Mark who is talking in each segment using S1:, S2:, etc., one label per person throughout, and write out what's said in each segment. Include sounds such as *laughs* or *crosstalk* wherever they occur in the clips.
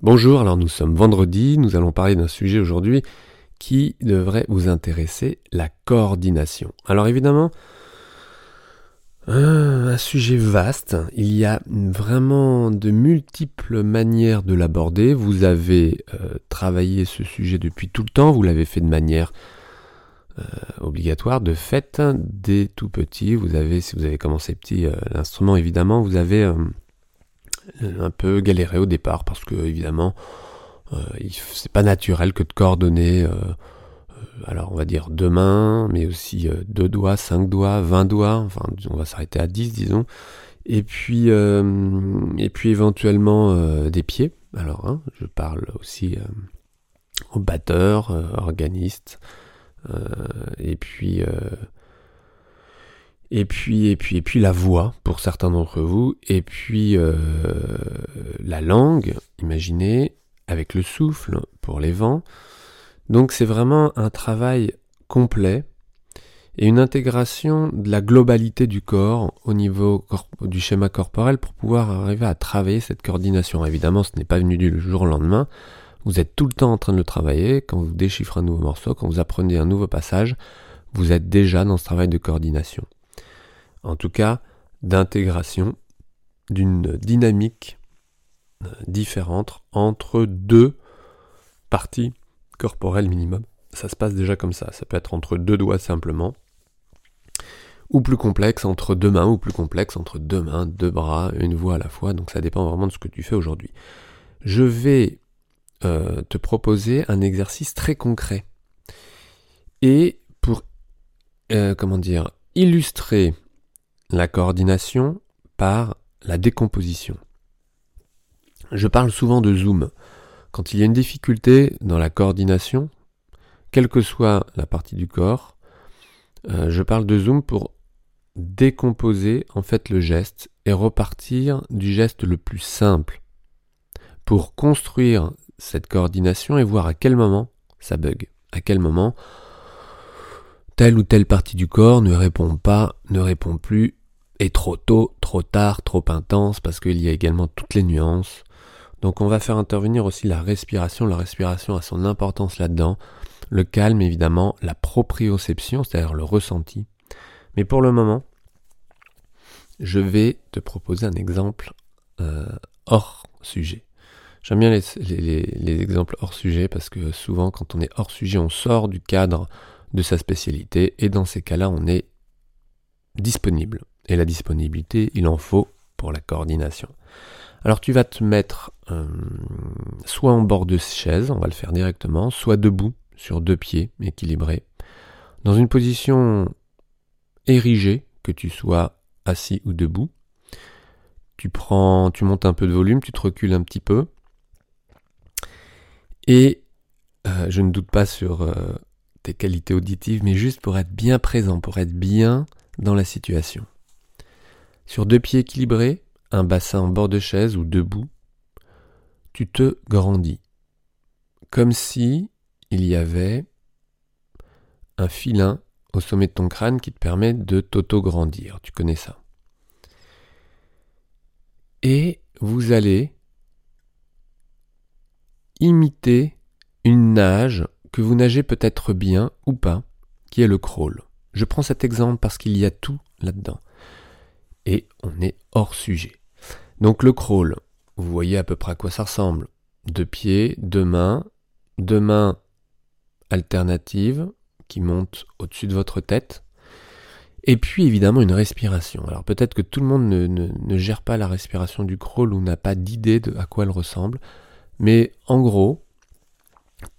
S1: Bonjour, alors nous sommes vendredi, nous allons parler d'un sujet aujourd'hui qui devrait vous intéresser, la coordination. Alors évidemment, un sujet vaste, il y a vraiment de multiples manières de l'aborder. Vous avez euh, travaillé ce sujet depuis tout le temps, vous l'avez fait de manière euh, obligatoire, de fait, dès tout petit. Vous avez, si vous avez commencé petit, euh, l'instrument évidemment, vous avez un peu galéré au départ parce que évidemment euh, c'est pas naturel que de coordonner euh, alors on va dire deux mains mais aussi deux doigts, cinq doigts, vingt doigts, enfin on va s'arrêter à dix disons. Et puis et puis éventuellement des pieds. Alors hein, je parle aussi aux batteurs, organistes et puis et puis, et puis, et puis la voix pour certains d'entre vous, et puis euh, la langue, imaginez, avec le souffle pour les vents. Donc c'est vraiment un travail complet et une intégration de la globalité du corps au niveau du schéma corporel pour pouvoir arriver à travailler cette coordination. Évidemment, ce n'est pas venu du jour au lendemain. Vous êtes tout le temps en train de le travailler. Quand vous déchiffrez un nouveau morceau, quand vous apprenez un nouveau passage, vous êtes déjà dans ce travail de coordination en tout cas d'intégration d'une dynamique euh, différente entre deux parties corporelles minimum. Ça se passe déjà comme ça. Ça peut être entre deux doigts simplement, ou plus complexe entre deux mains, ou plus complexe entre deux mains, deux bras, une voix à la fois. Donc ça dépend vraiment de ce que tu fais aujourd'hui. Je vais euh, te proposer un exercice très concret. Et pour, euh, comment dire, illustrer la coordination par la décomposition. Je parle souvent de zoom. Quand il y a une difficulté dans la coordination, quelle que soit la partie du corps, euh, je parle de zoom pour décomposer en fait le geste et repartir du geste le plus simple pour construire cette coordination et voir à quel moment ça bug, à quel moment telle ou telle partie du corps ne répond pas, ne répond plus et trop tôt, trop tard, trop intense, parce qu'il y a également toutes les nuances. Donc on va faire intervenir aussi la respiration. La respiration a son importance là-dedans. Le calme, évidemment, la proprioception, c'est-à-dire le ressenti. Mais pour le moment, je vais te proposer un exemple euh, hors sujet. J'aime bien les, exemples hors sujet parce que souvent quand on est hors sujet, on sort du cadre de sa spécialité et dans ces cas-là, on est disponible et la disponibilité, il en faut pour la coordination. Alors tu vas te mettre euh, soit en bord de chaise, on va le faire directement, soit debout sur deux pieds équilibrés, dans une position érigée, que tu sois assis ou debout. Tu prends, tu montes un peu de volume, tu te recules un petit peu. Et euh, je ne doute pas sur euh, tes qualités auditives, mais juste pour être bien présent, pour être bien dans la situation. Sur deux pieds équilibrés, un bassin en bord de chaise ou debout, tu te grandis. Comme si il y avait un filin au sommet de ton crâne qui te permet de t'auto-grandir. Tu connais ça. Et vous allez imiter une nage que vous nagez peut-être bien ou pas, qui est le crawl. Je prends cet exemple parce qu'il y a tout là-dedans et on est hors sujet. Donc le crawl, vous voyez à peu près à quoi ça ressemble. Deux pieds, deux mains, deux mains alternatives qui montent au-dessus de votre tête. Et puis évidemment une respiration. Alors peut-être que tout le monde ne, gère pas la respiration du crawl ou n'a pas d'idée de à quoi elle ressemble. Mais en gros,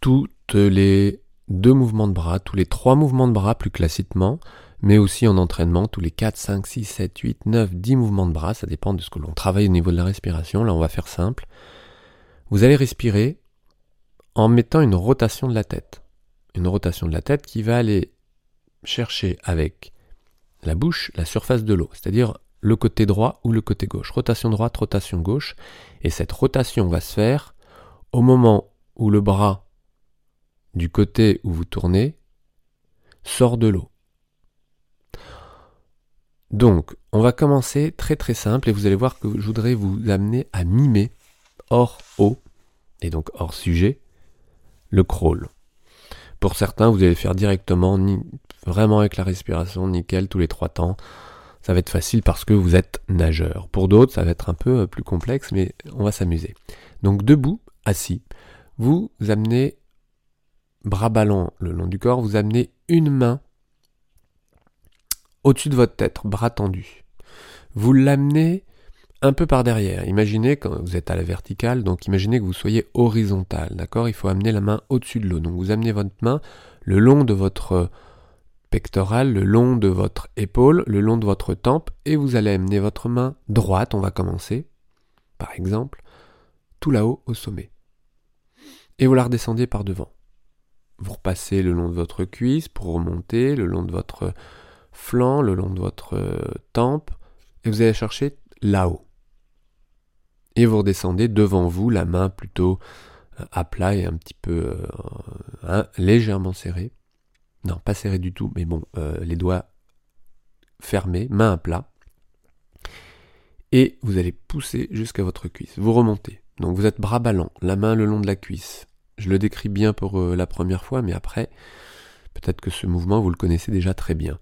S1: toutes les deux mouvements de bras, tous les trois mouvements de bras plus classiquement, mais aussi en entraînement, tous les 4, 5, 6, 7, 8, 9, 10 mouvements de bras, ça dépend de ce que l'on travaille au niveau de la respiration. Là, on va faire simple. Vous allez respirer en mettant une rotation de la tête. Une rotation de la tête qui va aller chercher avec la bouche la surface de l'eau, c'est-à-dire le côté droit ou le côté gauche. Rotation droite, rotation gauche. Et cette rotation va se faire au moment où le bras du côté où vous tournez sort de l'eau. Donc, on va commencer très très simple et vous allez voir que je voudrais vous amener à mimer hors eau et donc hors sujet, le crawl. Pour certains, vous allez faire directement, ni, vraiment avec la respiration, nickel, tous les trois temps. Ça va être facile parce que vous êtes nageur. Pour d'autres, ça va être un peu euh, plus complexe, mais on va s'amuser. Donc debout, assis, vous amenez bras ballants le long du corps, vous amenez une main au-dessus de votre tête, bras tendu. Vous l'amenez un peu par derrière. Imaginez quand vous êtes à la verticale, donc imaginez que vous soyez horizontal, d'accord? Il faut amener la main au-dessus de l'eau. Donc vous amenez votre main le long de votre pectoral, le long de votre épaule, le long de votre tempe, et vous allez amener votre main droite, on va commencer, par exemple, tout là-haut au sommet. Et vous la redescendez par devant. Vous repassez le long de votre cuisse pour remonter, le long de votre flanc, le long de votre euh, tempe, et vous allez chercher là-haut. Et vous redescendez devant vous, la main plutôt euh, à plat et un petit peu euh, légèrement serrée. Non, pas serrée du tout, mais bon, les doigts fermés, main à plat. Et vous allez pousser jusqu'à votre cuisse. Vous remontez. Donc vous êtes bras ballants, la main le long de la cuisse. Je le décris bien pour la première fois, mais après, peut-être que ce mouvement, vous le connaissez déjà très bien.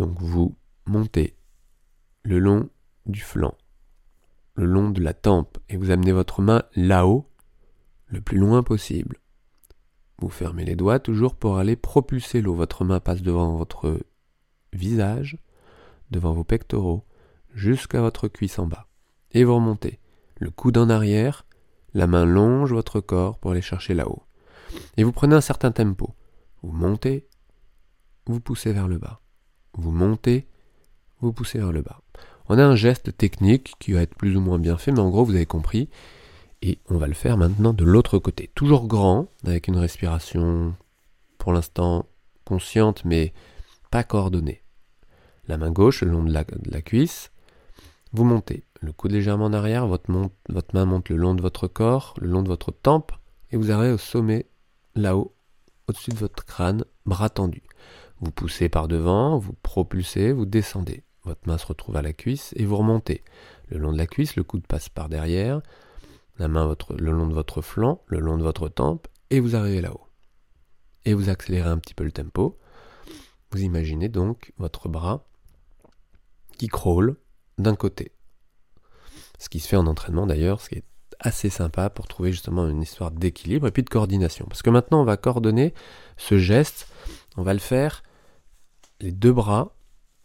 S1: Donc vous montez le long du flanc, le long de la tempe, et vous amenez votre main là-haut, le plus loin possible. Vous fermez les doigts toujours pour aller propulser l'eau. Votre main passe devant votre visage, devant vos pectoraux, jusqu'à votre cuisse en bas. Et vous remontez. Le coude en arrière, la main longe votre corps pour aller chercher là-haut. Et vous prenez un certain tempo. Vous montez, vous poussez vers le bas vous montez, vous poussez vers le bas. On a un geste technique qui va être plus ou moins bien fait, mais en gros vous avez compris. Et on va le faire maintenant de l'autre côté. Toujours grand, avec une respiration pour l'instant consciente mais pas coordonnée. La main gauche le long de la, cuisse. Vous montez. Le coude légèrement en arrière, votre, votre main monte le long de votre corps, le long de votre tempe, et vous arrivez au sommet, là-haut, au-dessus de votre crâne, bras tendus. Vous poussez par devant, vous propulsez, vous descendez. Votre main se retrouve à la cuisse et vous remontez. Le long de la cuisse, le coude passe par derrière, la main le long de votre flanc, le long de votre tempe, et vous arrivez là-haut. Et vous accélérez un petit peu le tempo. Vous imaginez donc votre bras qui crawl d'un côté. Ce qui se fait en entraînement d'ailleurs, ce qui est assez sympa pour trouver justement une histoire d'équilibre et puis de coordination. Parce que maintenant on va coordonner ce geste, on va le faire les deux bras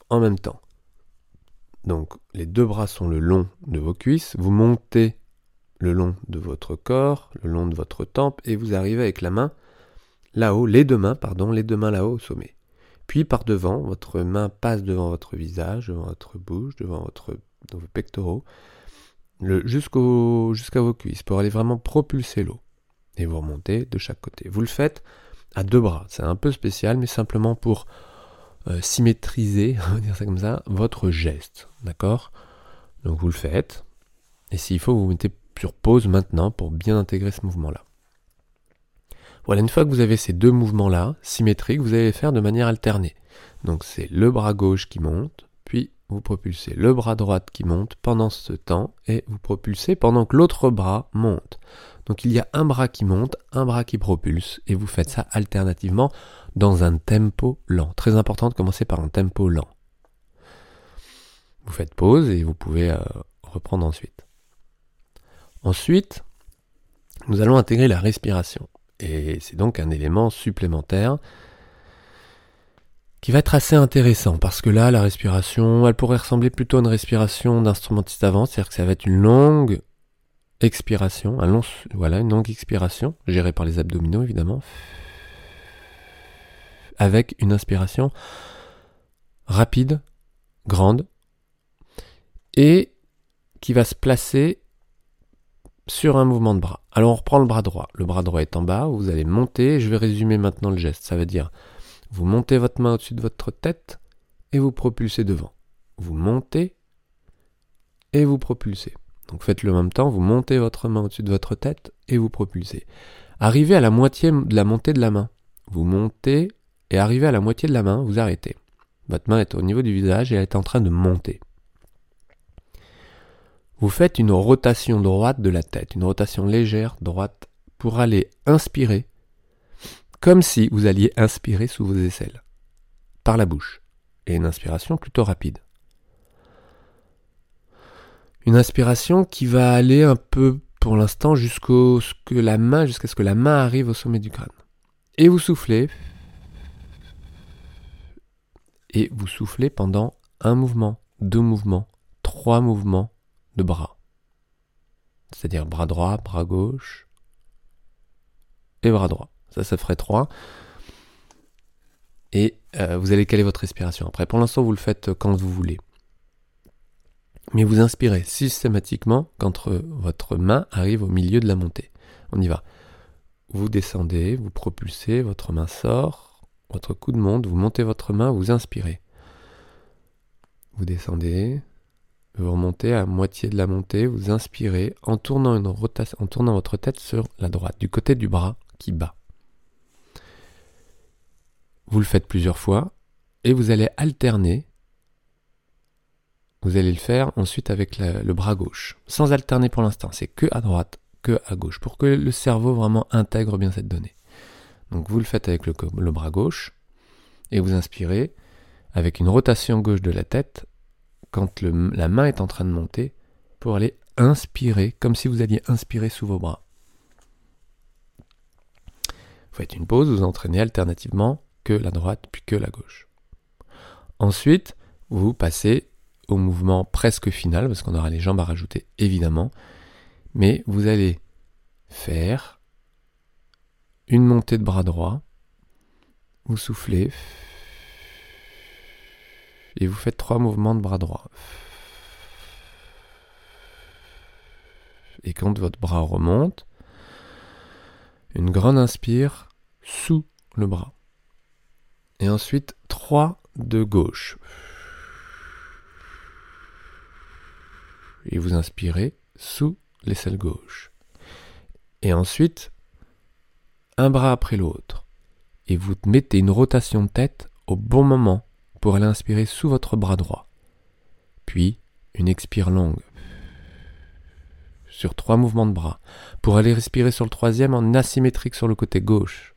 S1: en même temps. Donc les deux bras sont le long de vos cuisses, vous montez le long de votre corps, le long de votre tempe, et vous arrivez avec la main là-haut, les deux mains, pardon, les deux mains là-haut au sommet. Puis par devant, votre main passe devant votre visage, devant votre bouche, devant votre, vos pectoraux, jusqu'à vos cuisses, pour aller vraiment propulser l'eau. Et vous remontez de chaque côté. Vous le faites à deux bras. C'est un peu spécial, mais simplement pour euh, symétriser, *laughs* on va dire ça comme ça, votre geste. D'accord? Donc vous le faites. Et s'il faut, vous, mettez sur pause maintenant pour bien intégrer ce mouvement-là. Voilà, une fois que vous avez ces deux mouvements-là, symétriques, vous allez faire de manière alternée. Donc c'est le bras gauche qui monte, vous propulsez le bras droit qui monte pendant ce temps, et vous propulsez pendant que l'autre bras monte. Donc il y a un bras qui monte, un bras qui propulse, et vous faites ça alternativement dans un tempo lent. Très important de commencer par un tempo lent. Vous faites pause et vous pouvez euh, reprendre ensuite. Ensuite, nous allons intégrer la respiration. Et c'est donc un élément supplémentaire qui va être assez intéressant parce que là, la respiration, elle pourrait ressembler plutôt à une respiration d'instrumentiste avant, c'est-à-dire que ça va être une longue expiration, voilà, une longue expiration, gérée par les abdominaux évidemment, avec une inspiration rapide, grande, et qui va se placer sur un mouvement de bras. Alors on reprend le bras droit. Le bras droit est en bas, vous allez monter, je vais résumer maintenant le geste. Ça veut dire, vous montez votre main au-dessus de votre tête et vous propulsez devant. Vous montez et vous propulsez. Donc faites-le même temps, vous montez votre main au-dessus de votre tête et vous propulsez. Arrivez à la moitié de la montée de la main. Vous montez et arrivez à la moitié de la main, vous arrêtez. Votre main est au niveau du visage et elle est en train de monter. vous faites une rotation droite de la tête, une rotation légère droite pour aller inspirer, comme si vous alliez inspirer sous vos aisselles, par la bouche, et une inspiration plutôt rapide. Une inspiration qui va aller un peu pour l'instant jusqu'au jusqu'à ce que la main arrive au sommet du crâne. Et vous soufflez. Et vous soufflez pendant un mouvement, deux mouvements, trois mouvements de bras. C'est-à-dire bras droit, bras gauche et bras droit. Ça, ça ferait trois. Et euh, vous allez caler votre respiration. Après, pour l'instant, vous le faites quand vous voulez. Mais vous inspirez systématiquement quand votre main arrive au milieu de la montée. On y va. Vous descendez, vous propulsez, votre main sort, votre coude monte, vous montez votre main, vous inspirez. Vous descendez, vous remontez à moitié de la montée, vous inspirez en tournant votre tête sur la droite, du côté du bras qui bat. Vous le faites plusieurs fois et vous allez alterner. Vous allez le faire ensuite avec le bras gauche, sans alterner pour l'instant. C'est que à droite, que à gauche, pour que le cerveau vraiment intègre bien cette donnée. Donc vous le faites avec le, bras gauche et vous inspirez avec une rotation gauche de la tête quand la main est en train de monter pour aller inspirer, comme si vous alliez inspirer sous vos bras. Vous faites une pause, vous entraînez alternativement que la droite puis que la gauche. Ensuite, vous passez au mouvement presque final, parce qu'on aura les jambes à rajouter évidemment, mais vous allez faire une montée de bras droit, vous soufflez, et vous faites trois mouvements de bras droit. Et quand votre bras remonte, une grande inspire sous le bras. Et ensuite trois de gauche. Et vous inspirez sous l'aisselle gauche. Et ensuite, un bras après l'autre. Et vous mettez une rotation de tête au bon moment pour aller inspirer sous votre bras droit. Puis une expire longue sur trois mouvements de bras pour aller respirer sur le troisième en asymétrique sur le côté gauche.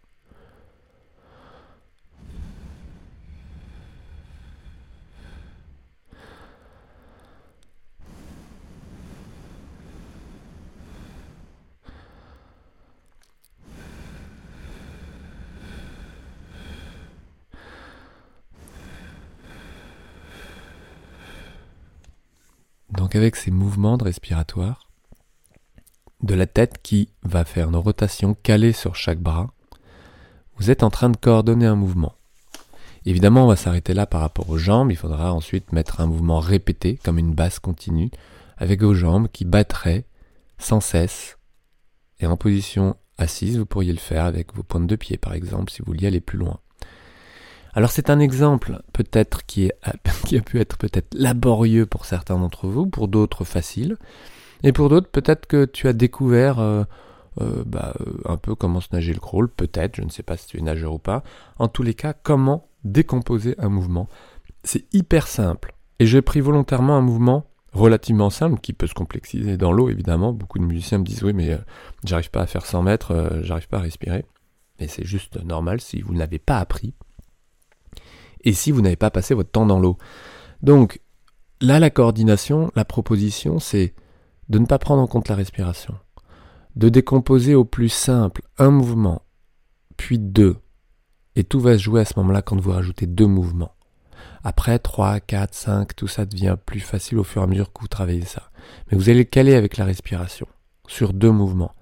S1: Donc avec ces mouvements de respiratoire, de la tête qui va faire une rotation calée sur chaque bras, vous êtes en train de coordonner un mouvement. Évidemment, on va s'arrêter là par rapport aux jambes. Il faudra ensuite mettre un mouvement répété, comme une basse continue, avec vos jambes qui battraient sans cesse. Et en position assise, vous pourriez le faire avec vos pointes de pied, par exemple, si vous vouliez aller plus loin. Alors c'est un exemple peut-être qui, *laughs* qui, a pu être peut-être laborieux pour certains d'entre vous, pour d'autres facile, et pour d'autres peut-être que tu as découvert euh, euh, bah, euh, un peu comment se nager le crawl, peut-être, je ne sais pas si tu es nageur ou pas, en tous les cas comment décomposer un mouvement? C'est hyper simple, et j'ai pris volontairement un mouvement relativement simple qui peut se complexiser dans l'eau évidemment. Beaucoup de musiciens me disent oui mais j'arrive pas à faire 100 mètres, j'arrive pas à respirer. Mais c'est juste normal si vous ne l'avez pas appris et si vous n'avez pas passé votre temps dans l'eau. Donc là, la coordination, la proposition, c'est de ne pas prendre en compte la respiration, de décomposer au plus simple un mouvement, puis deux, et tout va se jouer à ce moment-là quand vous rajoutez deux mouvements. Après, 3, 4, 5, tout ça devient plus facile au fur et à mesure que vous travaillez ça. Mais vous allez caler avec la respiration, sur deux mouvements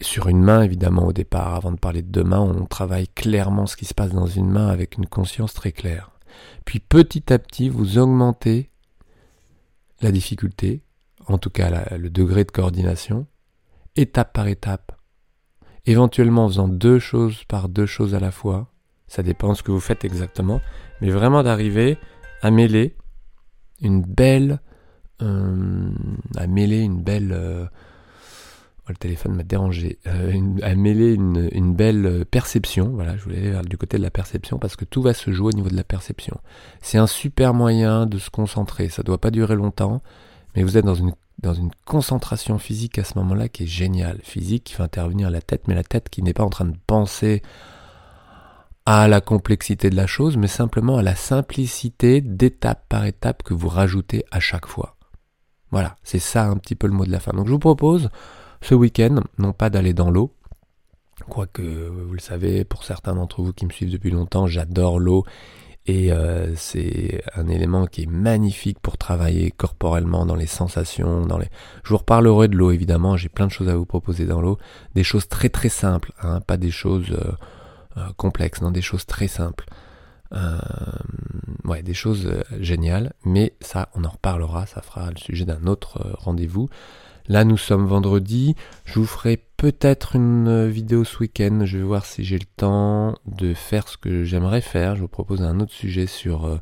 S1: sur une main, évidemment, au départ. Avant de parler de deux mains, on travaille clairement ce qui se passe dans une main avec une conscience très claire. Puis petit à petit, vous augmentez la difficulté, en tout cas le degré de coordination, étape par étape. Éventuellement en faisant deux choses par deux choses à la fois. Ça dépend de ce que vous faites exactement. Mais vraiment d'arriver à mêler une belle... Euh, à mêler une belle... Euh, le téléphone m'a dérangé, euh, à mêler une, belle euh, perception. Voilà, je voulais aller du côté de la perception parce que tout va se jouer au niveau de la perception. C'est un super moyen de se concentrer. Ça ne doit pas durer longtemps, mais vous êtes dans une, dans une concentration physique à ce moment-là qui est géniale. Physique qui fait intervenir la tête, mais la tête qui n'est pas en train de penser à la complexité de la chose, mais simplement à la simplicité d'étape par étape que vous rajoutez à chaque fois. Voilà, c'est ça un petit peu le mot de la fin. Donc je vous propose ce week-end, non pas d'aller dans l'eau, quoique vous le savez, pour certains d'entre vous qui me suivent depuis longtemps, j'adore l'eau et euh, c'est un élément qui est magnifique pour travailler corporellement dans les sensations, dans les. Je vous reparlerai de l'eau évidemment. J'ai plein de choses à vous proposer dans l'eau, des choses très très simples, hein, pas des choses euh, euh, complexes, non, des choses très simples. ouais, des choses géniales, mais ça, on en reparlera. Ça fera le sujet d'un autre rendez-vous. Là, nous sommes vendredi. Je vous ferai peut-être une euh, vidéo ce week-end. Je vais voir si j'ai le temps de faire ce que j'aimerais faire. Je vous propose un autre sujet sur, euh,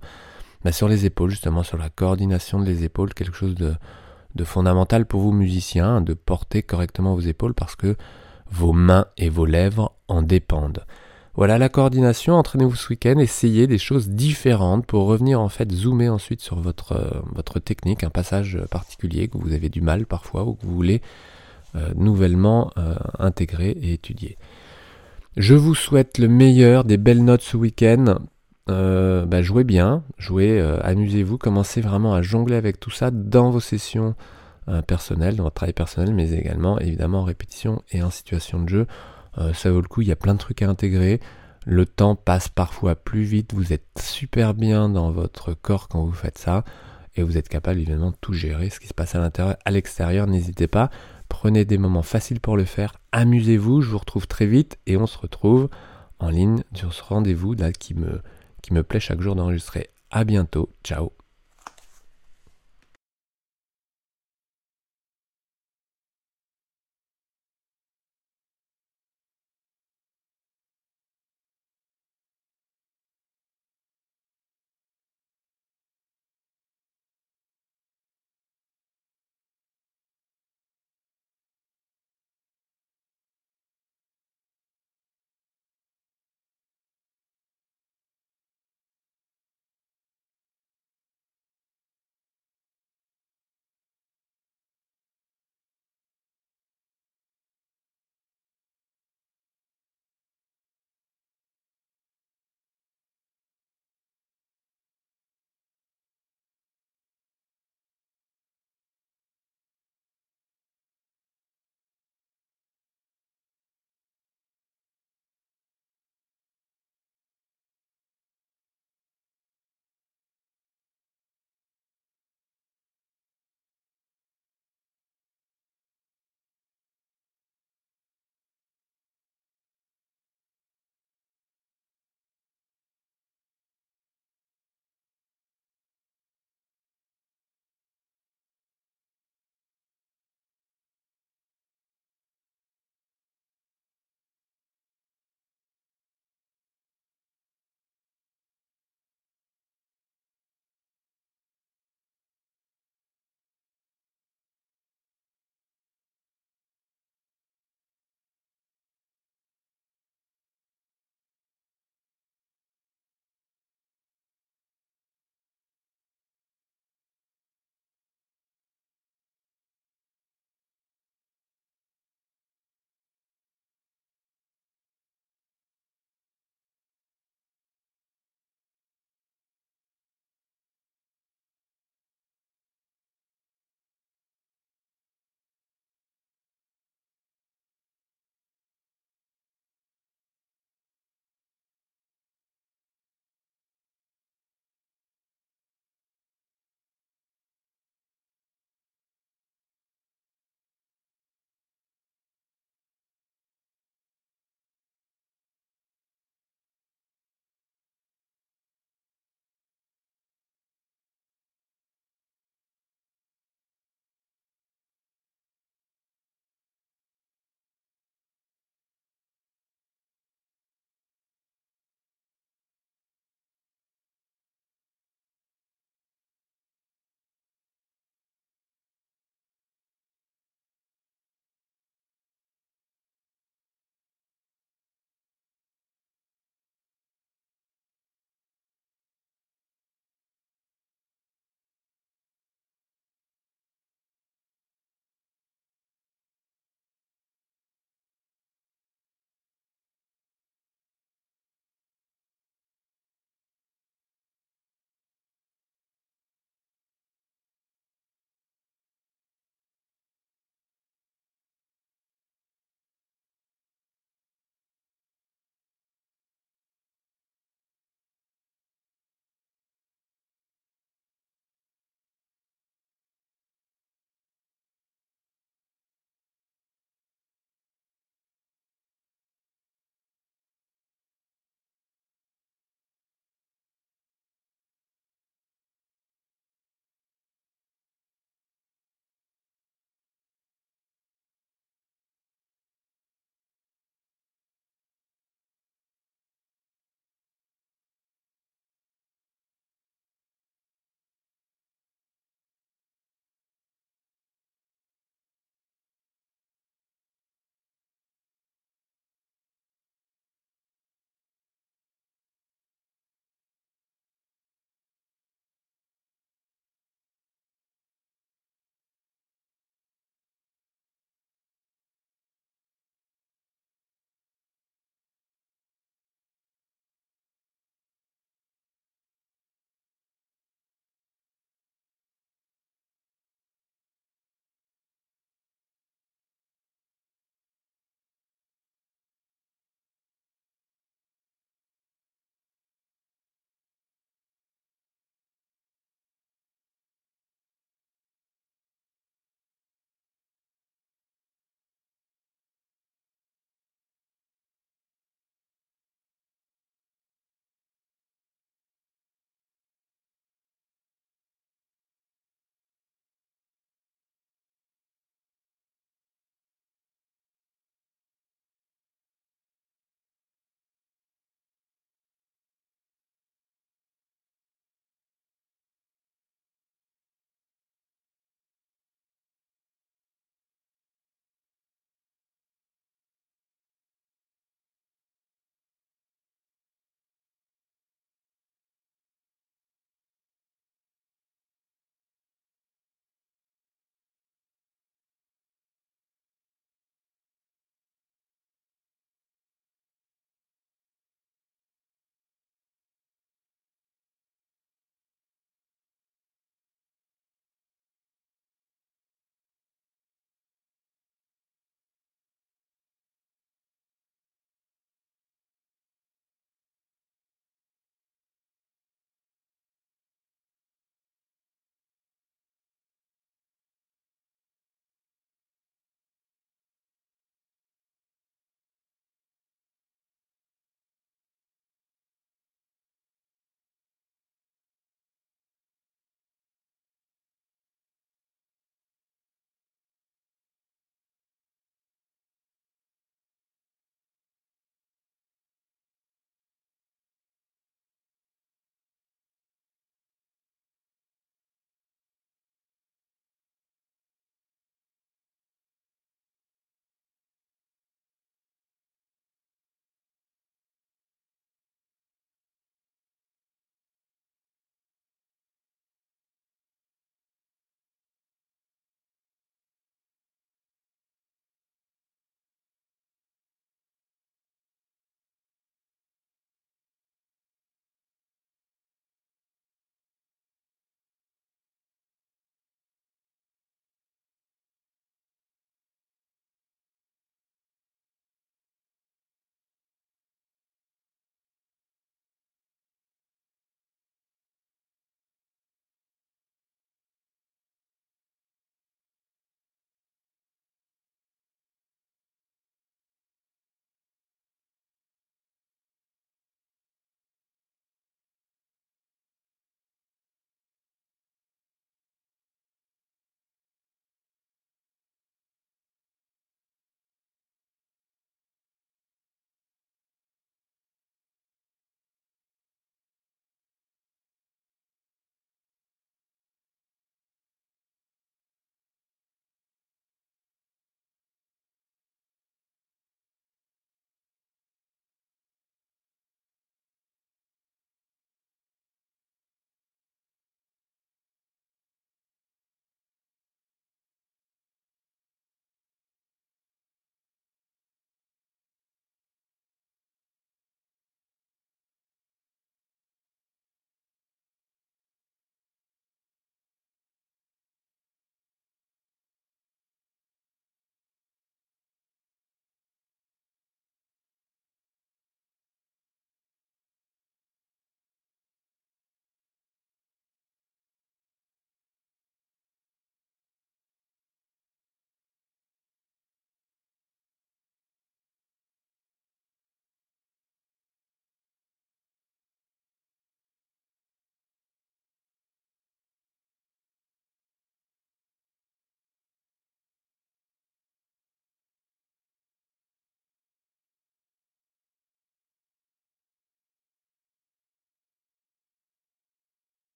S1: bah, sur les épaules, justement, sur la coordination des épaules. Quelque chose de, de fondamental pour vous, musiciens, de porter correctement vos épaules parce que vos mains et vos lèvres en dépendent. Voilà la coordination, entraînez-vous ce week-end, essayez des choses différentes pour revenir en fait zoomer ensuite sur votre, euh, technique, un passage particulier que vous avez du mal parfois ou que vous voulez euh, nouvellement euh, intégrer et étudier. Je vous souhaite le meilleur, des belles notes ce week-end. Bah, jouez bien, jouez, amusez-vous, commencez vraiment à jongler avec tout ça dans vos sessions personnelles, dans votre travail personnel, mais également évidemment en répétition et en situation de jeu. Euh, ça vaut le coup, il y a plein de trucs à intégrer. Le temps passe parfois plus vite, vous êtes super bien dans votre corps quand vous faites ça, et vous êtes capable évidemment de tout gérer, ce qui se passe à l'intérieur, à l'extérieur, n'hésitez pas, prenez des moments faciles pour le faire, amusez-vous, je vous retrouve très vite, et on se retrouve en ligne sur ce rendez-vous qui me, qui me plaît chaque jour d'enregistrer. À bientôt, ciao